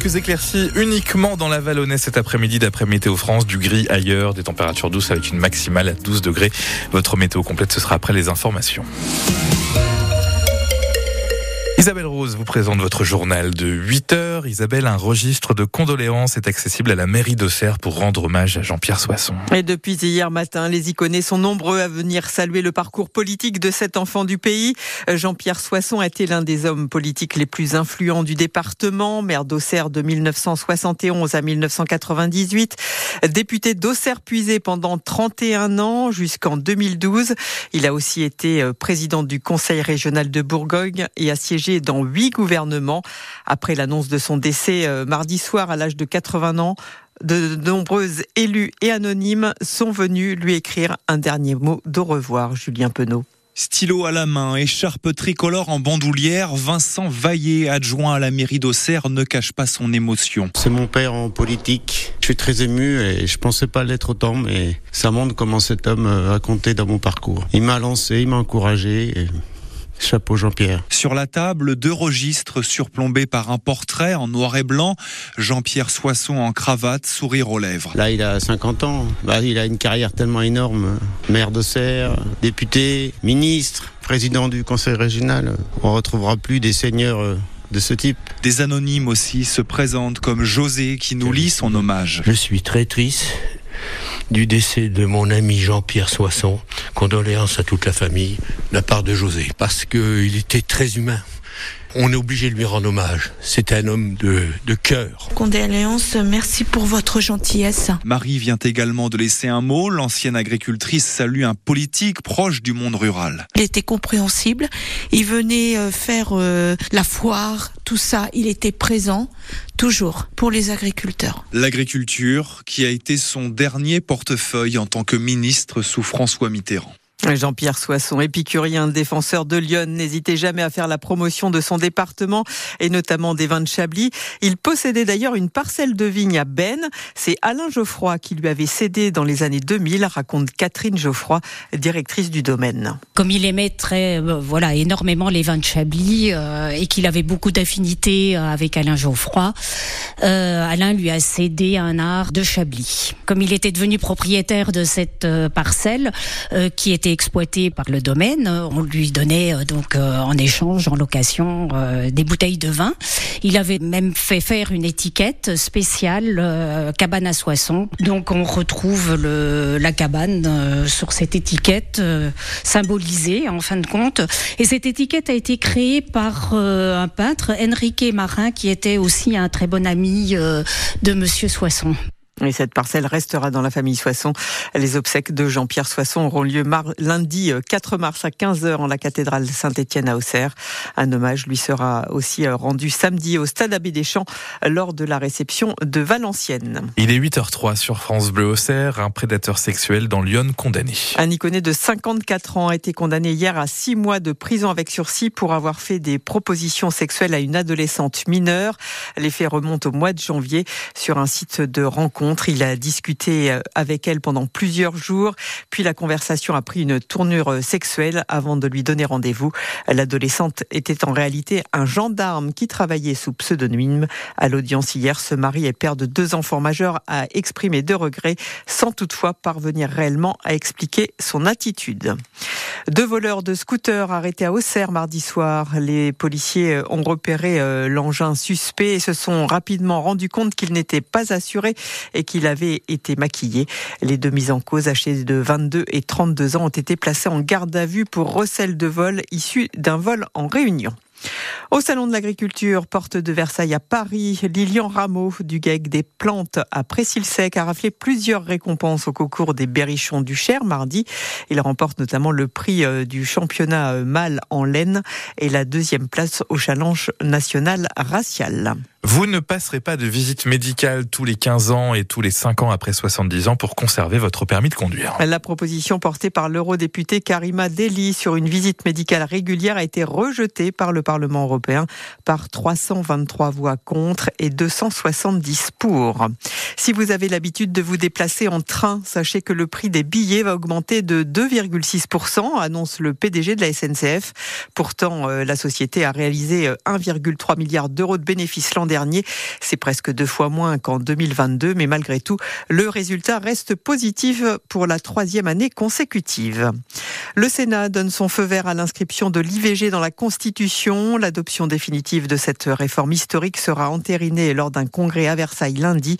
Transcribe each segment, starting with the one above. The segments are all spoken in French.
Quelques éclaircies uniquement dans la Vallonnais cet après-midi d'après Météo France, du gris ailleurs, des températures douces avec une maximale à 12 degrés. Votre météo complète, ce sera après les informations. Isabelle Rose vous présente votre journal de 8 heures. Isabelle, un registre de condoléances est accessible à la mairie d'Auxerre pour rendre hommage à Jean-Pierre Soisson. Et depuis hier matin, les iconés sont nombreux à venir saluer le parcours politique de cet enfant du pays. Jean-Pierre Soisson a été l'un des hommes politiques les plus influents du département, maire d'Auxerre de 1971 à 1998, député d'Auxerre puisé pendant 31 ans jusqu'en 2012. Il a aussi été euh, président du conseil régional de Bourgogne et a siégé dans huit gouvernements. Après l'annonce de son décès euh, mardi soir à l'âge de 80 ans, de nombreux élus et anonymes sont venus lui écrire un dernier mot d'au revoir, Julien Penaud. Stylo à la main, écharpe tricolore en bandoulière, Vincent Vaillé, adjoint à la mairie d'Auxerre, ne cache pas son émotion. C'est mon père en politique. Je suis très ému et je pensais pas l'être autant, mais ça montre comment cet homme a compté dans mon parcours. Il m'a lancé, il m'a encouragé. Et Chapeau Jean-Pierre. Sur la table, deux registres surplombés par un portrait en noir et blanc. Jean-Pierre Soisson en cravate, sourire aux lèvres. Là, il a 50 ans. Bah, il a une carrière tellement énorme. Maire de Serre, député, ministre, président du conseil régional. On retrouvera plus des seigneurs euh, de ce type. Des anonymes aussi se présentent comme José qui nous lit son hommage. Je suis très triste du décès de mon ami Jean-Pierre Soisson. Condoléances à toute la famille de la part de José, parce qu'il était très humain. On est obligé de lui rendre hommage. C'est un homme de, de cœur. Condoléances, merci pour votre gentillesse. Marie vient également de laisser un mot. L'ancienne agricultrice salue un politique proche du monde rural. Il était compréhensible. Il venait euh, faire euh, la foire, tout ça. Il était présent, toujours, pour les agriculteurs. L'agriculture qui a été son dernier portefeuille en tant que ministre sous François Mitterrand. Jean-Pierre Soisson, épicurien, défenseur de Lyon, n'hésitait jamais à faire la promotion de son département et notamment des vins de Chablis. Il possédait d'ailleurs une parcelle de vigne à Ben. C'est Alain Geoffroy qui lui avait cédé dans les années 2000, raconte Catherine Geoffroy, directrice du domaine. Comme il aimait très, euh, voilà, énormément les vins de Chablis euh, et qu'il avait beaucoup d'affinités euh, avec Alain Geoffroy, Alain lui a cédé un art de Chablis. Comme il était devenu propriétaire de cette parcelle qui était exploité par le domaine. On lui donnait euh, donc euh, en échange, en location, euh, des bouteilles de vin. Il avait même fait faire une étiquette spéciale cabane à Soissons. Donc on retrouve la cabane sur cette étiquette symbolisée en fin de compte. Et cette étiquette a été créée par un peintre, Enrique Marin, qui était aussi un très bon ami de Monsieur Soisson. Et cette parcelle restera dans la famille Soisson. Les obsèques de Jean-Pierre Soisson auront lieu lundi 4 euh, mars à 15h en la cathédrale Saint-Étienne à Auxerre. Un hommage lui sera aussi euh, rendu samedi au Stade Abbé des Champs lors de la réception de Valenciennes. Il est 8h03 sur France Bleu Auxerre. Un prédateur sexuel dans Lyon condamné. Un iconé de 54 ans a été condamné hier à 6 mois de prison avec sursis pour avoir fait des propositions sexuelles à une adolescente mineure. Les faits remontent au mois de janvier sur un site de rencontre il a discuté euh, avec elle pendant plusieurs jours, puis la conversation a pris une tournure euh, sexuelle avant de lui donner rendez-vous. L'adolescente était en réalité un gendarme qui travaillait sous pseudonyme. À l'audience hier, ce mari et père de deux enfants majeurs a exprimé de regrets sans toutefois parvenir réellement à expliquer son attitude. Deux voleurs de scooters arrêtés à Auxerre mardi soir. Les policiers euh, ont repéré l'engin suspect et se sont rapidement rendus compte qu'il n'était pas assuré qu'il avait été maquillé. Les deux mises en cause, âgés de 22 et 32 ans, ont été placés en garde à vue pour recel de vol issu d'un vol en réunion. Au Salon de l'Agriculture, porte de Versailles à Paris, Lilian Rameau du GEG des plantes à Précile-Sec a raflé plusieurs récompenses au concours des Berrichons du Cher mardi. Il remporte notamment le prix euh, du championnat euh, mâle en laine et la deuxième place au challenge national racial. Vous ne passerez pas de visite médicale tous les 15 ans et tous les 5 ans après 70 ans pour conserver votre permis de conduire. La proposition portée par l'eurodéputé Karima Deli sur une visite médicale régulière a été rejetée par le Parlement européen par 323 voix contre et 270 pour. Si vous avez l'habitude de vous déplacer en train, sachez que le prix des billets va augmenter de 2,6%, annonce le PDG de la SNCF. Pourtant, euh, la société a réalisé 1,3 euh, milliard d'euros de bénéfices l'an C'est presque deux fois moins qu'en 2022, mais malgré tout, le résultat reste positif pour la troisième année consécutive. Le Sénat donne son feu vert à l'inscription de l'IVG dans la Constitution. L'adoption définitive de cette réforme historique sera entérinée lors d'un congrès à Versailles lundi.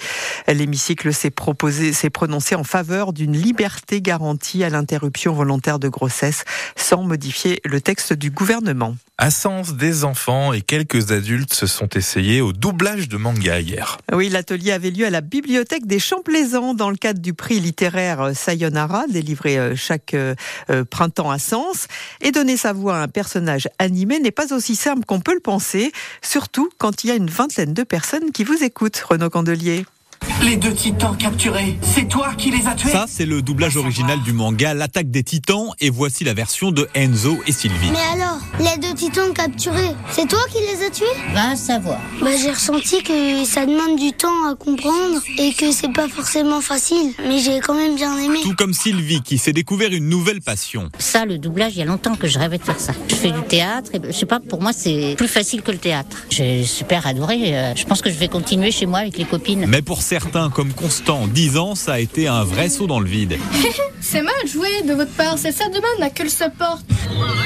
L'hémicycle s'est prononcé en faveur d'une liberté garantie à l'interruption volontaire de grossesse sans modifier le texte du gouvernement. À Sens, des enfants et quelques adultes se sont essayés au doublage de manga hier. Oui, l'atelier avait lieu à la bibliothèque des Champs Plaisants dans le cadre du prix littéraire Sayonara, délivré euh, chaque euh, euh, printemps à Sens. Et donner sa voix à un personnage animé n'est pas aussi simple qu'on peut le penser, surtout quand il y a une vingtaine de personnes qui vous écoutent, Renaud Candelier. Les deux titans capturés, c'est toi qui les as tués Ça, c'est le doublage original du manga L'attaque des titans et voici la version de Enzo et Sylvie. Mais alors, les deux titans capturés, c'est toi qui les as tués? Va savoir. Bah, j'ai ressenti que ça demande du temps à comprendre et que c'est pas forcément facile, mais j'ai quand même bien aimé. Tout comme Sylvie qui s'est découvert une nouvelle passion. Ça, le doublage, il y a longtemps que je rêvais de faire ça. Je fais du théâtre et je sais pas, pour moi, c'est plus facile que le théâtre. J'ai super adoré. euh, Je pense que je vais continuer chez moi avec les copines. Mais pour certains comme Constant, 10 ans, ça a été un vrai saut dans le vide. C'est mal joué de votre part, c'est ça demain n'a que le support.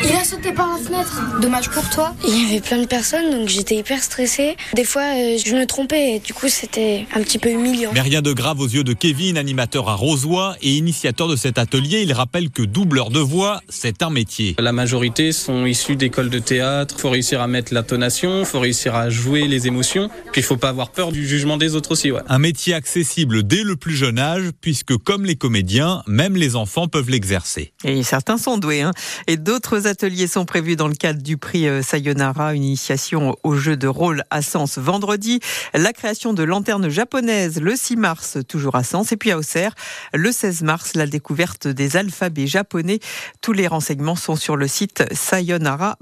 Il a sauté par la fenêtre. Dommage pour toi. Il y avait plein de personnes, donc j'étais hyper stressée. Des fois, euh, je me trompais et du coup, c'était un petit peu humiliant. Mais rien de grave aux yeux de Kevin, animateur à Rosoy et initiateur de cet atelier. Il rappelle que doubleur de voix, c'est un métier. La majorité sont issus d'écoles de théâtre. Faut réussir à mettre l'intonation, faut réussir à jouer les émotions. Puis il faut pas avoir peur du jugement des autres aussi. Ouais. Un métier accessible dès le plus jeune âge, puisque comme les comédiens, même les enfants peuvent l'exercer. Et certains sont doués. Hein. Et d'autres ateliers sont prévus dans le cadre du prix euh, Sayonara, une initiation au jeu de rôle à Sens vendredi. La création de lanternes japonaises le 6 mars, toujours à Sens. Et puis à Auxerre, le 16 mars, la découverte des alphabets japonais. Tous les renseignements sont sur le site sayonara.fr.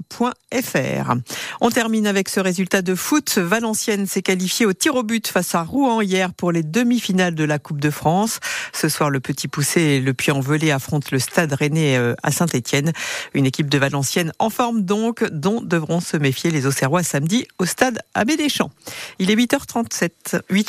On termine avec ce résultat de foot. Valenciennes s'est qualifiée au tir au but face à Rouen hier pour les demi-finales de la Coupe de France. Ce soir, le Petit Poussé et le Puy-en-Velay affrontent le Stade Rennais euh, à Saint-Étienne. Une équipe de Valenciennes en forme donc, dont devront se méfier les Auxerrois samedi au Stade Abbé Deschamps. Il est 8h37. 8